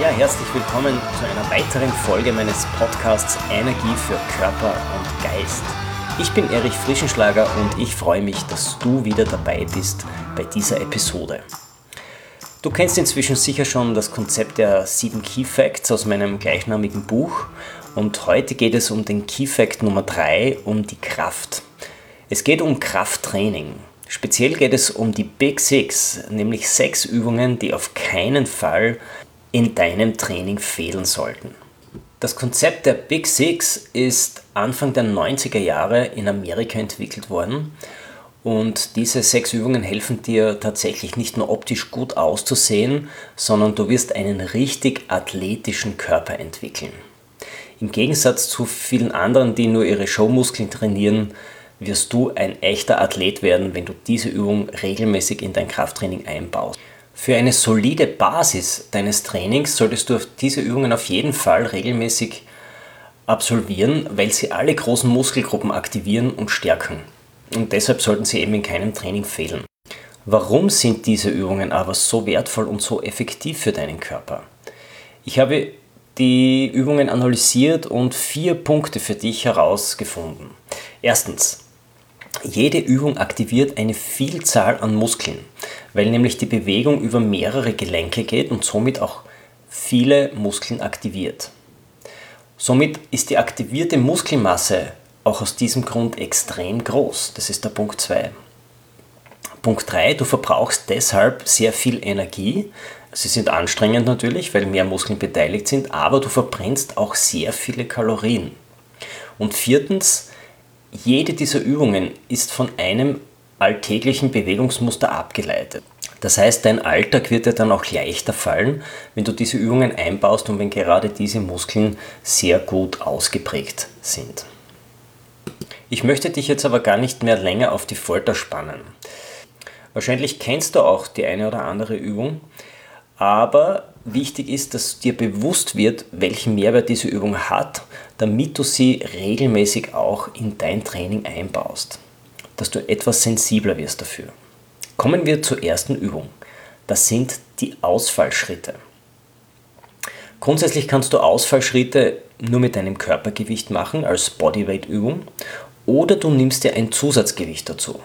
Ja, herzlich willkommen zu einer weiteren Folge meines Podcasts Energie für Körper und Geist. Ich bin Erich Frischenschlager und ich freue mich, dass du wieder dabei bist bei dieser Episode. Du kennst inzwischen sicher schon das Konzept der 7 Key Facts aus meinem gleichnamigen Buch und heute geht es um den Key Fact Nummer 3, um die Kraft. Es geht um Krafttraining. Speziell geht es um die Big Six, nämlich sechs Übungen, die auf keinen Fall in deinem Training fehlen sollten. Das Konzept der Big Six ist Anfang der 90er Jahre in Amerika entwickelt worden und diese sechs Übungen helfen dir tatsächlich nicht nur optisch gut auszusehen, sondern du wirst einen richtig athletischen Körper entwickeln. Im Gegensatz zu vielen anderen, die nur ihre Showmuskeln trainieren, wirst du ein echter Athlet werden, wenn du diese Übung regelmäßig in dein Krafttraining einbaust. Für eine solide Basis deines Trainings solltest du diese Übungen auf jeden Fall regelmäßig absolvieren, weil sie alle großen Muskelgruppen aktivieren und stärken. Und deshalb sollten sie eben in keinem Training fehlen. Warum sind diese Übungen aber so wertvoll und so effektiv für deinen Körper? Ich habe die Übungen analysiert und vier Punkte für dich herausgefunden. Erstens, jede Übung aktiviert eine Vielzahl an Muskeln, weil nämlich die Bewegung über mehrere Gelenke geht und somit auch viele Muskeln aktiviert. Somit ist die aktivierte Muskelmasse auch aus diesem Grund extrem groß. Das ist der Punkt 2. Punkt 3, du verbrauchst deshalb sehr viel Energie, Sie sind anstrengend natürlich, weil mehr Muskeln beteiligt sind, aber du verbrennst auch sehr viele Kalorien. Und viertens, jede dieser Übungen ist von einem alltäglichen Bewegungsmuster abgeleitet. Das heißt, dein Alltag wird dir dann auch leichter fallen, wenn du diese Übungen einbaust und wenn gerade diese Muskeln sehr gut ausgeprägt sind. Ich möchte dich jetzt aber gar nicht mehr länger auf die Folter spannen. Wahrscheinlich kennst du auch die eine oder andere Übung, aber wichtig ist, dass dir bewusst wird, welchen Mehrwert diese Übung hat, damit du sie regelmäßig auch in dein Training einbaust. Dass du etwas sensibler wirst dafür. Kommen wir zur ersten Übung. Das sind die Ausfallschritte. Grundsätzlich kannst du Ausfallschritte nur mit deinem Körpergewicht machen als Bodyweight-Übung oder du nimmst dir ein Zusatzgewicht dazu.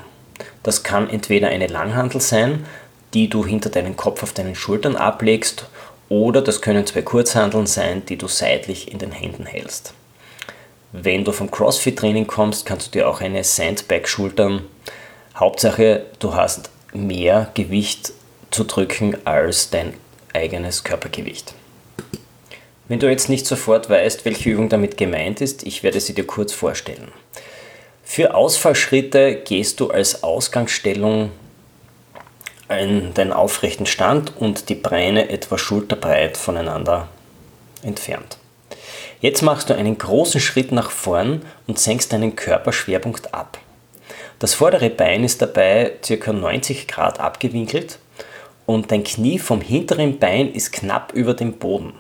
Das kann entweder eine Langhandel sein, die du hinter deinen Kopf auf deinen Schultern ablegst oder das können zwei Kurzhandeln sein, die du seitlich in den Händen hältst. Wenn du vom CrossFit-Training kommst, kannst du dir auch eine Sandbag schultern. Hauptsache, du hast mehr Gewicht zu drücken als dein eigenes Körpergewicht. Wenn du jetzt nicht sofort weißt, welche Übung damit gemeint ist, ich werde sie dir kurz vorstellen. Für Ausfallschritte gehst du als Ausgangsstellung in den aufrechten Stand und die Beine etwa schulterbreit voneinander entfernt. Jetzt machst du einen großen Schritt nach vorn und senkst deinen Körperschwerpunkt ab. Das vordere Bein ist dabei ca. 90 Grad abgewinkelt und dein Knie vom hinteren Bein ist knapp über dem Boden.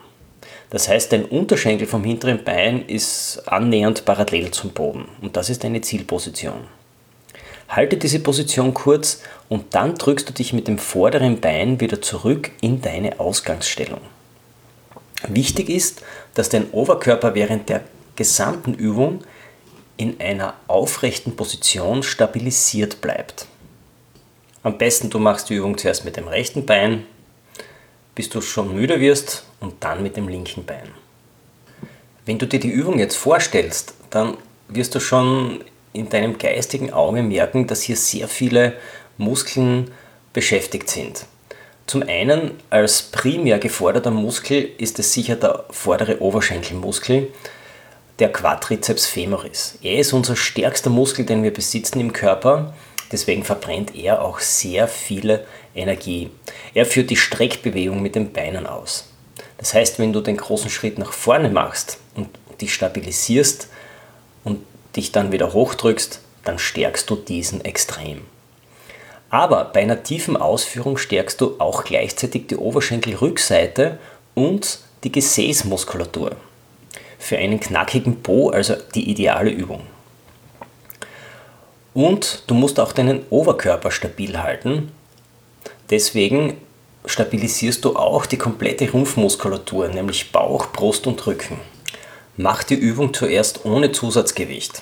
Das heißt, dein Unterschenkel vom hinteren Bein ist annähernd parallel zum Boden und das ist deine Zielposition. Halte diese Position kurz und dann drückst du dich mit dem vorderen Bein wieder zurück in deine Ausgangsstellung. Wichtig ist, dass dein Oberkörper während der gesamten Übung in einer aufrechten Position stabilisiert bleibt. Am besten du machst die Übung zuerst mit dem rechten Bein, bis du schon müde wirst und dann mit dem linken Bein. Wenn du dir die Übung jetzt vorstellst, dann wirst du schon in deinem geistigen Auge merken, dass hier sehr viele Muskeln beschäftigt sind. Zum einen als primär geforderter Muskel ist es sicher der vordere Oberschenkelmuskel, der Quadriceps femoris. Er ist unser stärkster Muskel, den wir besitzen im Körper. Deswegen verbrennt er auch sehr viele Energie. Er führt die Streckbewegung mit den Beinen aus. Das heißt, wenn du den großen Schritt nach vorne machst und dich stabilisierst und dich dann wieder hochdrückst, dann stärkst du diesen extrem. Aber bei einer tiefen Ausführung stärkst du auch gleichzeitig die Oberschenkelrückseite und die Gesäßmuskulatur. Für einen knackigen Po also die ideale Übung. Und du musst auch deinen Oberkörper stabil halten. Deswegen stabilisierst du auch die komplette Rumpfmuskulatur, nämlich Bauch, Brust und Rücken. Mach die Übung zuerst ohne Zusatzgewicht.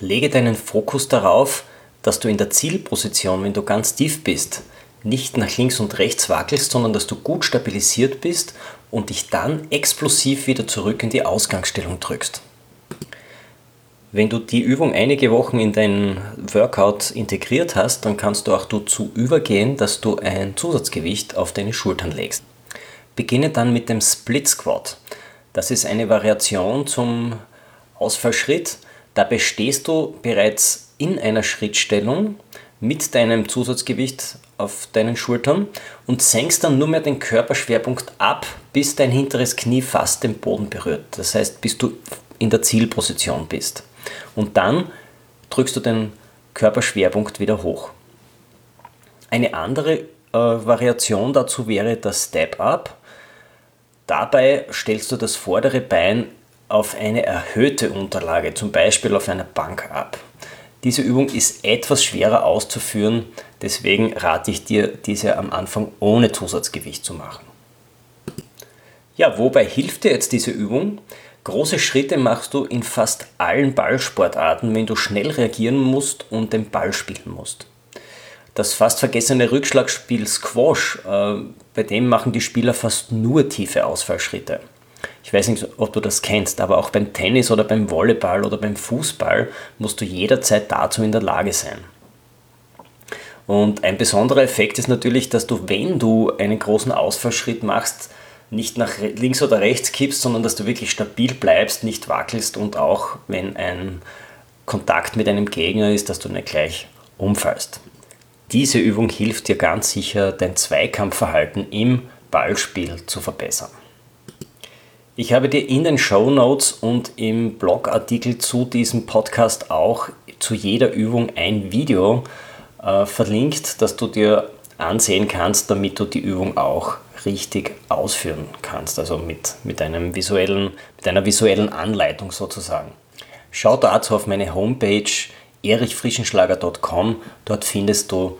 Lege deinen Fokus darauf, dass du in der Zielposition, wenn du ganz tief bist, nicht nach links und rechts wackelst, sondern dass du gut stabilisiert bist und dich dann explosiv wieder zurück in die Ausgangsstellung drückst. Wenn du die Übung einige Wochen in dein Workout integriert hast, dann kannst du auch dazu übergehen, dass du ein Zusatzgewicht auf deine Schultern legst. Beginne dann mit dem Split Squat. Das ist eine Variation zum Ausfallschritt. Dabei stehst du bereits in einer Schrittstellung mit deinem Zusatzgewicht auf deinen Schultern und senkst dann nur mehr den Körperschwerpunkt ab, bis dein hinteres Knie fast den Boden berührt. Das heißt, bis du in der Zielposition bist. Und dann drückst du den Körperschwerpunkt wieder hoch. Eine andere äh, Variation dazu wäre das Step-Up. Dabei stellst du das vordere Bein auf eine erhöhte Unterlage, zum Beispiel auf einer Bank ab. Diese Übung ist etwas schwerer auszuführen, deswegen rate ich dir, diese am Anfang ohne Zusatzgewicht zu machen. Ja, wobei hilft dir jetzt diese Übung? Große Schritte machst du in fast allen Ballsportarten, wenn du schnell reagieren musst und den Ball spielen musst. Das fast vergessene Rückschlagspiel Squash, äh, bei dem machen die Spieler fast nur tiefe Ausfallschritte. Ich weiß nicht, ob du das kennst, aber auch beim Tennis oder beim Volleyball oder beim Fußball musst du jederzeit dazu in der Lage sein. Und ein besonderer Effekt ist natürlich, dass du, wenn du einen großen Ausfallschritt machst, nicht nach links oder rechts kippst, sondern dass du wirklich stabil bleibst, nicht wackelst und auch wenn ein Kontakt mit einem Gegner ist, dass du nicht gleich umfallst. Diese Übung hilft dir ganz sicher, dein Zweikampfverhalten im Ballspiel zu verbessern. Ich habe dir in den Show Notes und im Blogartikel zu diesem Podcast auch zu jeder Übung ein Video äh, verlinkt, das du dir ansehen kannst, damit du die Übung auch richtig ausführen kannst, also mit, mit, einem visuellen, mit einer visuellen Anleitung sozusagen. Schau dazu auf meine Homepage erichfrischenschlager.com, dort findest du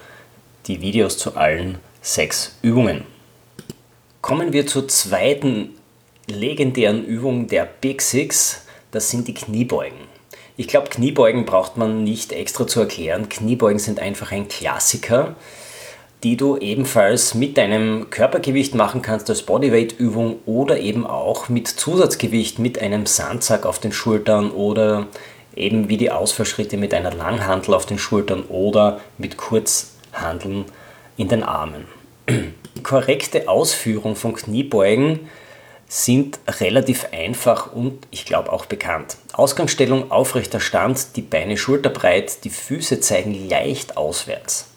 die Videos zu allen sechs Übungen. Kommen wir zur zweiten legendären Übung der Big Six, das sind die Kniebeugen. Ich glaube, Kniebeugen braucht man nicht extra zu erklären. Kniebeugen sind einfach ein Klassiker die du ebenfalls mit deinem Körpergewicht machen kannst als Bodyweight-Übung oder eben auch mit Zusatzgewicht mit einem Sandsack auf den Schultern oder eben wie die Ausfallschritte mit einer Langhandel auf den Schultern oder mit Kurzhandeln in den Armen. Die korrekte Ausführung von Kniebeugen sind relativ einfach und ich glaube auch bekannt. Ausgangsstellung aufrechter Stand, die Beine schulterbreit, die Füße zeigen leicht auswärts.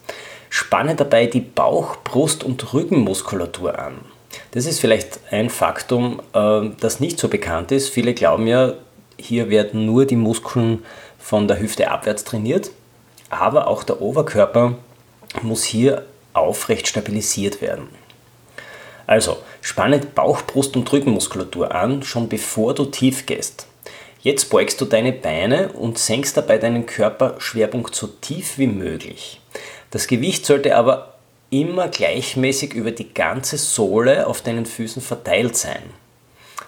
Spanne dabei die Bauch-, Brust- und Rückenmuskulatur an. Das ist vielleicht ein Faktum, äh, das nicht so bekannt ist. Viele glauben ja, hier werden nur die Muskeln von der Hüfte abwärts trainiert, aber auch der Oberkörper muss hier aufrecht stabilisiert werden. Also, spanne Bauch-, Brust- und Rückenmuskulatur an, schon bevor du tief gehst. Jetzt beugst du deine Beine und senkst dabei deinen Körperschwerpunkt so tief wie möglich. Das Gewicht sollte aber immer gleichmäßig über die ganze Sohle auf deinen Füßen verteilt sein.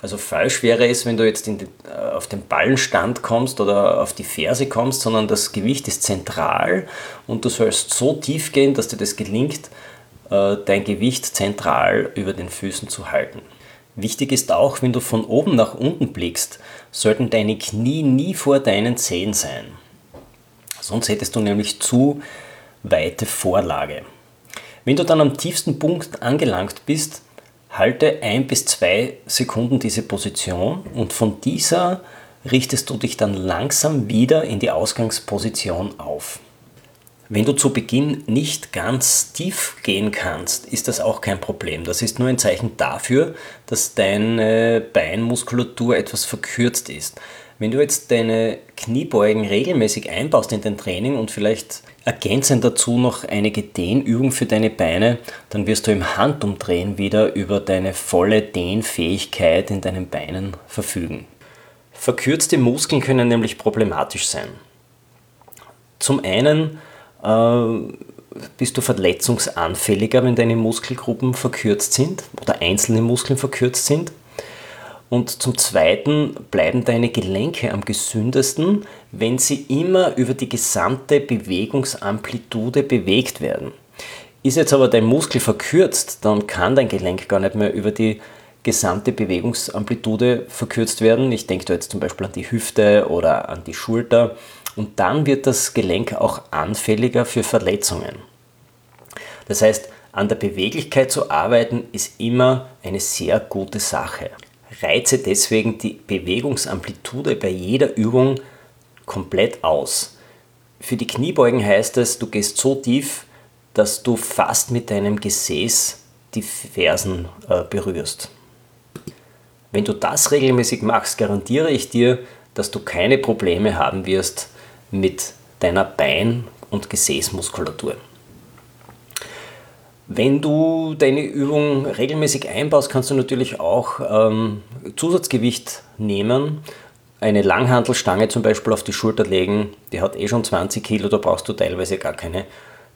Also falsch wäre es, wenn du jetzt den, äh, auf den Ballenstand kommst oder auf die Ferse kommst, sondern das Gewicht ist zentral und du sollst so tief gehen, dass dir das gelingt, dein Gewicht zentral über den Füßen zu halten. Wichtig ist auch, wenn du von oben nach unten blickst, sollten deine Knie nie vor deinen Zehen sein. Sonst hättest du nämlich zu weite Vorlage. Wenn du dann am tiefsten Punkt angelangt bist, halte ein bis zwei Sekunden diese Position und von dieser richtest du dich dann langsam wieder in die Ausgangsposition auf. Wenn du zu Beginn nicht ganz tief gehen kannst, ist das auch kein Problem. Das ist nur ein Zeichen dafür, dass deine Beinmuskulatur etwas verkürzt ist. Wenn du jetzt deine Kniebeugen regelmäßig einbaust in dein Training und vielleicht ergänzend dazu noch einige Dehnübungen für deine Beine, dann wirst du im Handumdrehen wieder über deine volle Dehnfähigkeit in deinen Beinen verfügen. Verkürzte Muskeln können nämlich problematisch sein. Zum einen bist du verletzungsanfälliger, wenn deine Muskelgruppen verkürzt sind oder einzelne Muskeln verkürzt sind. Und zum Zweiten bleiben deine Gelenke am gesündesten, wenn sie immer über die gesamte Bewegungsamplitude bewegt werden. Ist jetzt aber dein Muskel verkürzt, dann kann dein Gelenk gar nicht mehr über die gesamte Bewegungsamplitude verkürzt werden. Ich denke da jetzt zum Beispiel an die Hüfte oder an die Schulter und dann wird das Gelenk auch anfälliger für Verletzungen. Das heißt, an der Beweglichkeit zu arbeiten ist immer eine sehr gute Sache. Reize deswegen die Bewegungsamplitude bei jeder Übung komplett aus. Für die Kniebeugen heißt es, du gehst so tief, dass du fast mit deinem Gesäß die Fersen äh, berührst. Wenn du das regelmäßig machst, garantiere ich dir, dass du keine Probleme haben wirst mit deiner Bein- und Gesäßmuskulatur. Wenn du deine Übung regelmäßig einbaust, kannst du natürlich auch ähm, Zusatzgewicht nehmen. Eine Langhantelstange zum Beispiel auf die Schulter legen, die hat eh schon 20 Kilo, da brauchst du teilweise gar keine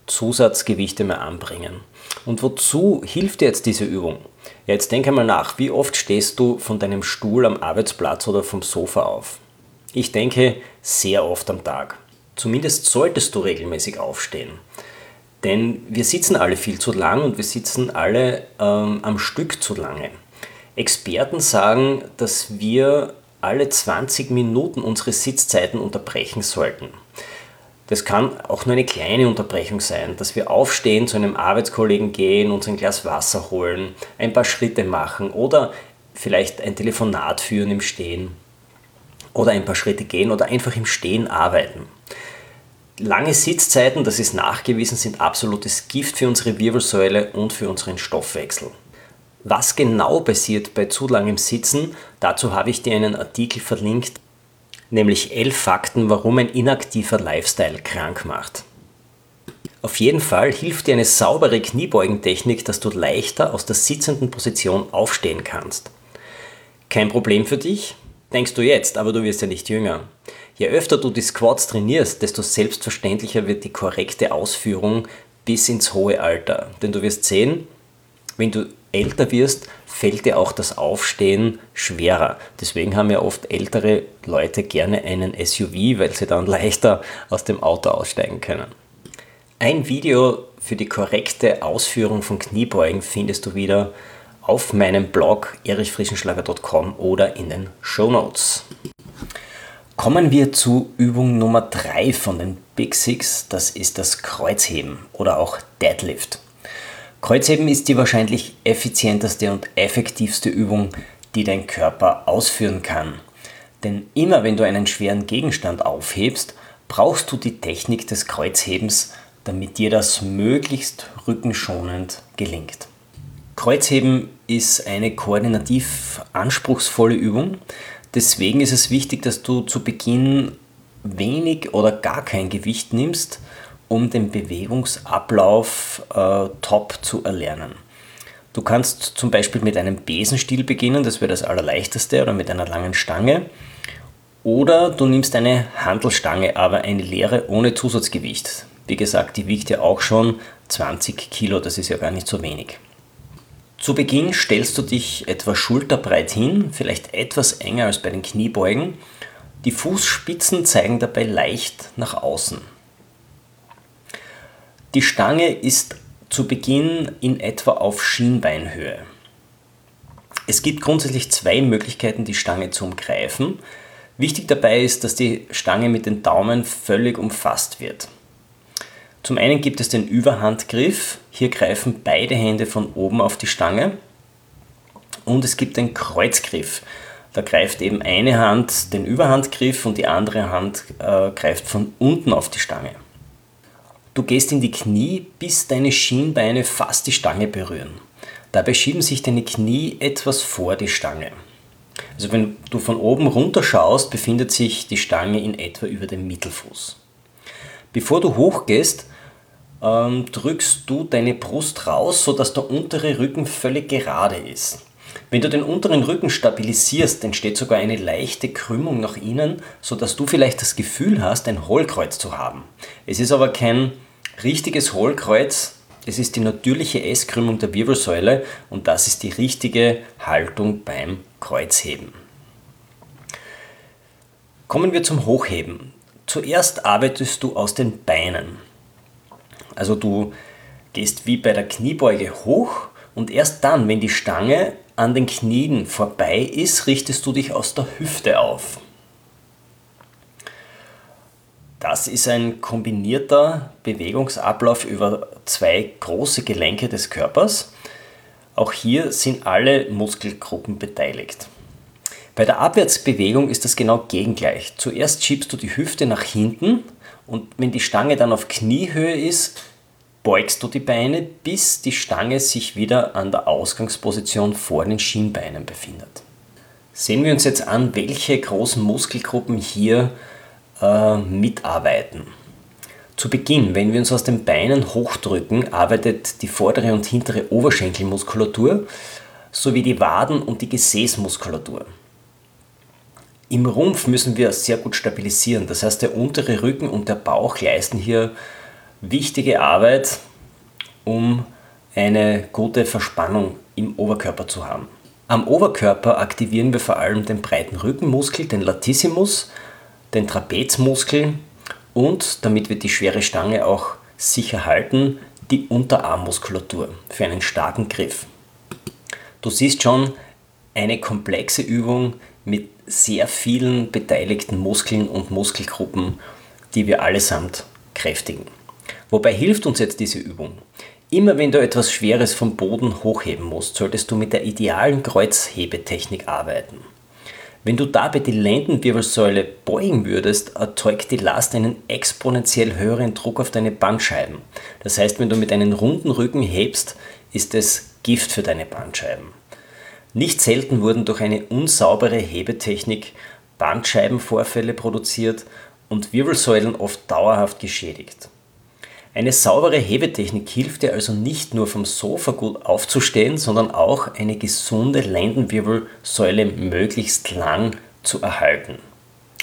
Zusatzgewichte mehr anbringen. Und wozu hilft dir jetzt diese Übung? Ja, jetzt denk einmal nach, wie oft stehst du von deinem Stuhl am Arbeitsplatz oder vom Sofa auf? Ich denke sehr oft am Tag. Zumindest solltest du regelmäßig aufstehen. Denn wir sitzen alle viel zu lang und wir sitzen alle ähm, am Stück zu lange. Experten sagen, dass wir alle 20 Minuten unsere Sitzzeiten unterbrechen sollten. Das kann auch nur eine kleine Unterbrechung sein, dass wir aufstehen, zu einem Arbeitskollegen gehen, uns ein Glas Wasser holen, ein paar Schritte machen oder vielleicht ein Telefonat führen im Stehen oder ein paar Schritte gehen oder einfach im Stehen arbeiten. Lange Sitzzeiten, das ist nachgewiesen, sind absolutes Gift für unsere Wirbelsäule und für unseren Stoffwechsel. Was genau passiert bei zu langem Sitzen, dazu habe ich dir einen Artikel verlinkt, nämlich 11 Fakten, warum ein inaktiver Lifestyle krank macht. Auf jeden Fall hilft dir eine saubere Kniebeugentechnik, dass du leichter aus der sitzenden Position aufstehen kannst. Kein Problem für dich? Denkst du jetzt, aber du wirst ja nicht jünger. Je öfter du die Squats trainierst, desto selbstverständlicher wird die korrekte Ausführung bis ins hohe Alter. Denn du wirst sehen, wenn du älter wirst, fällt dir auch das Aufstehen schwerer. Deswegen haben ja oft ältere Leute gerne einen SUV, weil sie dann leichter aus dem Auto aussteigen können. Ein Video für die korrekte Ausführung von Kniebeugen findest du wieder auf meinem Blog erichfrischenschlager.com oder in den Show Notes. Kommen wir zu Übung Nummer 3 von den Big Six, das ist das Kreuzheben oder auch Deadlift. Kreuzheben ist die wahrscheinlich effizienteste und effektivste Übung, die dein Körper ausführen kann. Denn immer wenn du einen schweren Gegenstand aufhebst, brauchst du die Technik des Kreuzhebens, damit dir das möglichst rückenschonend gelingt. Kreuzheben ist eine koordinativ anspruchsvolle Übung, Deswegen ist es wichtig, dass du zu Beginn wenig oder gar kein Gewicht nimmst, um den Bewegungsablauf äh, top zu erlernen. Du kannst zum Beispiel mit einem Besenstiel beginnen, das wäre das allerleichteste, oder mit einer langen Stange. Oder du nimmst eine Handelstange, aber eine leere ohne Zusatzgewicht. Wie gesagt, die wiegt ja auch schon 20 Kilo, das ist ja gar nicht so wenig. Zu Beginn stellst du dich etwa schulterbreit hin, vielleicht etwas enger als bei den Kniebeugen. Die Fußspitzen zeigen dabei leicht nach außen. Die Stange ist zu Beginn in etwa auf Schienbeinhöhe. Es gibt grundsätzlich zwei Möglichkeiten, die Stange zu umgreifen. Wichtig dabei ist, dass die Stange mit den Daumen völlig umfasst wird. Zum einen gibt es den Überhandgriff. Hier greifen beide Hände von oben auf die Stange. Und es gibt den Kreuzgriff. Da greift eben eine Hand den Überhandgriff und die andere Hand äh, greift von unten auf die Stange. Du gehst in die Knie, bis deine Schienbeine fast die Stange berühren. Dabei schieben sich deine Knie etwas vor die Stange. Also wenn du von oben runter schaust, befindet sich die Stange in etwa über dem Mittelfuß. Bevor du hochgehst, ähm, drückst du deine Brust raus, sodass der untere Rücken völlig gerade ist. Wenn du den unteren Rücken stabilisierst, entsteht sogar eine leichte Krümmung nach innen, sodass du vielleicht das Gefühl hast, ein Hohlkreuz zu haben. Es ist aber kein richtiges Hohlkreuz, es ist die natürliche S-Krümmung der Wirbelsäule und das ist die richtige Haltung beim Kreuzheben. Kommen wir zum Hochheben. Zuerst arbeitest du aus den Beinen. Also du gehst wie bei der Kniebeuge hoch und erst dann, wenn die Stange an den Knien vorbei ist, richtest du dich aus der Hüfte auf. Das ist ein kombinierter Bewegungsablauf über zwei große Gelenke des Körpers. Auch hier sind alle Muskelgruppen beteiligt. Bei der Abwärtsbewegung ist das genau gegengleich. Zuerst schiebst du die Hüfte nach hinten und wenn die Stange dann auf Kniehöhe ist, beugst du die Beine, bis die Stange sich wieder an der Ausgangsposition vor den Schienbeinen befindet. Sehen wir uns jetzt an, welche großen Muskelgruppen hier äh, mitarbeiten. Zu Beginn, wenn wir uns aus den Beinen hochdrücken, arbeitet die vordere und hintere Oberschenkelmuskulatur sowie die Waden- und die Gesäßmuskulatur. Im Rumpf müssen wir sehr gut stabilisieren, das heißt der untere Rücken und der Bauch leisten hier wichtige Arbeit, um eine gute Verspannung im Oberkörper zu haben. Am Oberkörper aktivieren wir vor allem den breiten Rückenmuskel, den Latissimus, den Trapezmuskel und, damit wir die schwere Stange auch sicher halten, die Unterarmmuskulatur für einen starken Griff. Du siehst schon, eine komplexe Übung mit sehr vielen beteiligten Muskeln und Muskelgruppen, die wir allesamt kräftigen. Wobei hilft uns jetzt diese Übung? Immer wenn du etwas Schweres vom Boden hochheben musst, solltest du mit der idealen Kreuzhebetechnik arbeiten. Wenn du dabei die Lendenwirbelsäule beugen würdest, erzeugt die Last einen exponentiell höheren Druck auf deine Bandscheiben. Das heißt, wenn du mit einem runden Rücken hebst, ist es Gift für deine Bandscheiben. Nicht selten wurden durch eine unsaubere Hebetechnik Bandscheibenvorfälle produziert und Wirbelsäulen oft dauerhaft geschädigt. Eine saubere Hebetechnik hilft dir also nicht nur vom Sofa gut aufzustehen, sondern auch eine gesunde Lendenwirbelsäule möglichst lang zu erhalten.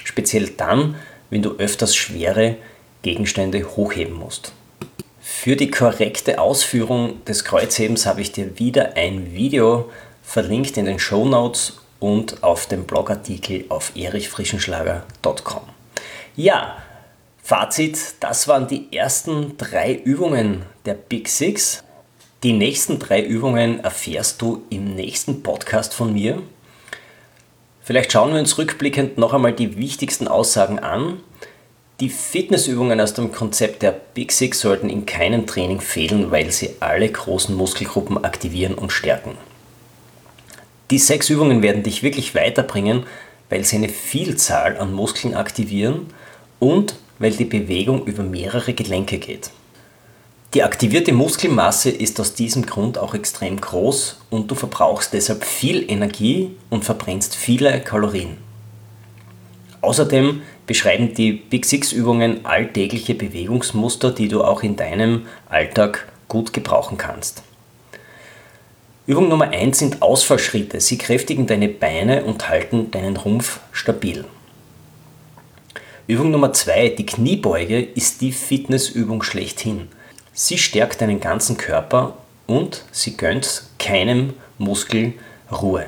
Speziell dann, wenn du öfters schwere Gegenstände hochheben musst. Für die korrekte Ausführung des Kreuzhebens habe ich dir wieder ein Video verlinkt in den Show Notes und auf dem Blogartikel auf erichfrischenschlager.com. Ja, Fazit, das waren die ersten drei Übungen der Big Six. Die nächsten drei Übungen erfährst du im nächsten Podcast von mir. Vielleicht schauen wir uns rückblickend noch einmal die wichtigsten Aussagen an. Die Fitnessübungen aus dem Konzept der Big Six sollten in keinem Training fehlen, weil sie alle großen Muskelgruppen aktivieren und stärken. Die sechs Übungen werden dich wirklich weiterbringen, weil sie eine Vielzahl an Muskeln aktivieren und weil die Bewegung über mehrere Gelenke geht. Die aktivierte Muskelmasse ist aus diesem Grund auch extrem groß und du verbrauchst deshalb viel Energie und verbrennst viele Kalorien. Außerdem beschreiben die Big Six Übungen alltägliche Bewegungsmuster, die du auch in deinem Alltag gut gebrauchen kannst. Übung Nummer 1 sind Ausfallschritte. Sie kräftigen deine Beine und halten deinen Rumpf stabil. Übung Nummer 2, die Kniebeuge, ist die Fitnessübung schlechthin. Sie stärkt deinen ganzen Körper und sie gönnt keinem Muskel Ruhe.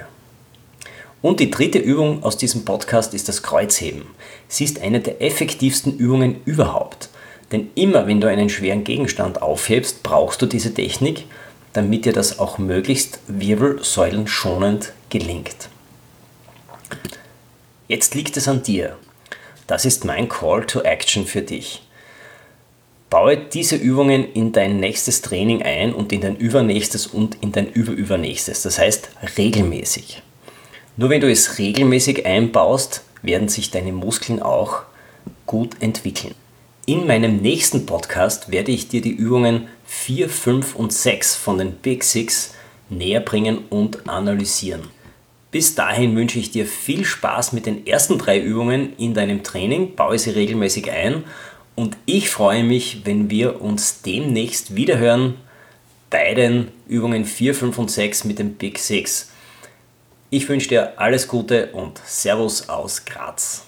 Und die dritte Übung aus diesem Podcast ist das Kreuzheben. Sie ist eine der effektivsten Übungen überhaupt. Denn immer wenn du einen schweren Gegenstand aufhebst, brauchst du diese Technik, damit dir das auch möglichst wirbelsäulenschonend gelingt. Jetzt liegt es an dir. Das ist mein Call to Action für dich. Baue diese Übungen in dein nächstes Training ein und in dein übernächstes und in dein überübernächstes. Das heißt regelmäßig. Nur wenn du es regelmäßig einbaust, werden sich deine Muskeln auch gut entwickeln. In meinem nächsten Podcast werde ich dir die Übungen 4, 5 und 6 von den Big Six näher bringen und analysieren. Bis dahin wünsche ich dir viel Spaß mit den ersten drei Übungen in deinem Training, baue sie regelmäßig ein und ich freue mich, wenn wir uns demnächst wiederhören bei den Übungen 4, 5 und 6 mit dem Big Six. Ich wünsche dir alles Gute und Servus aus Graz.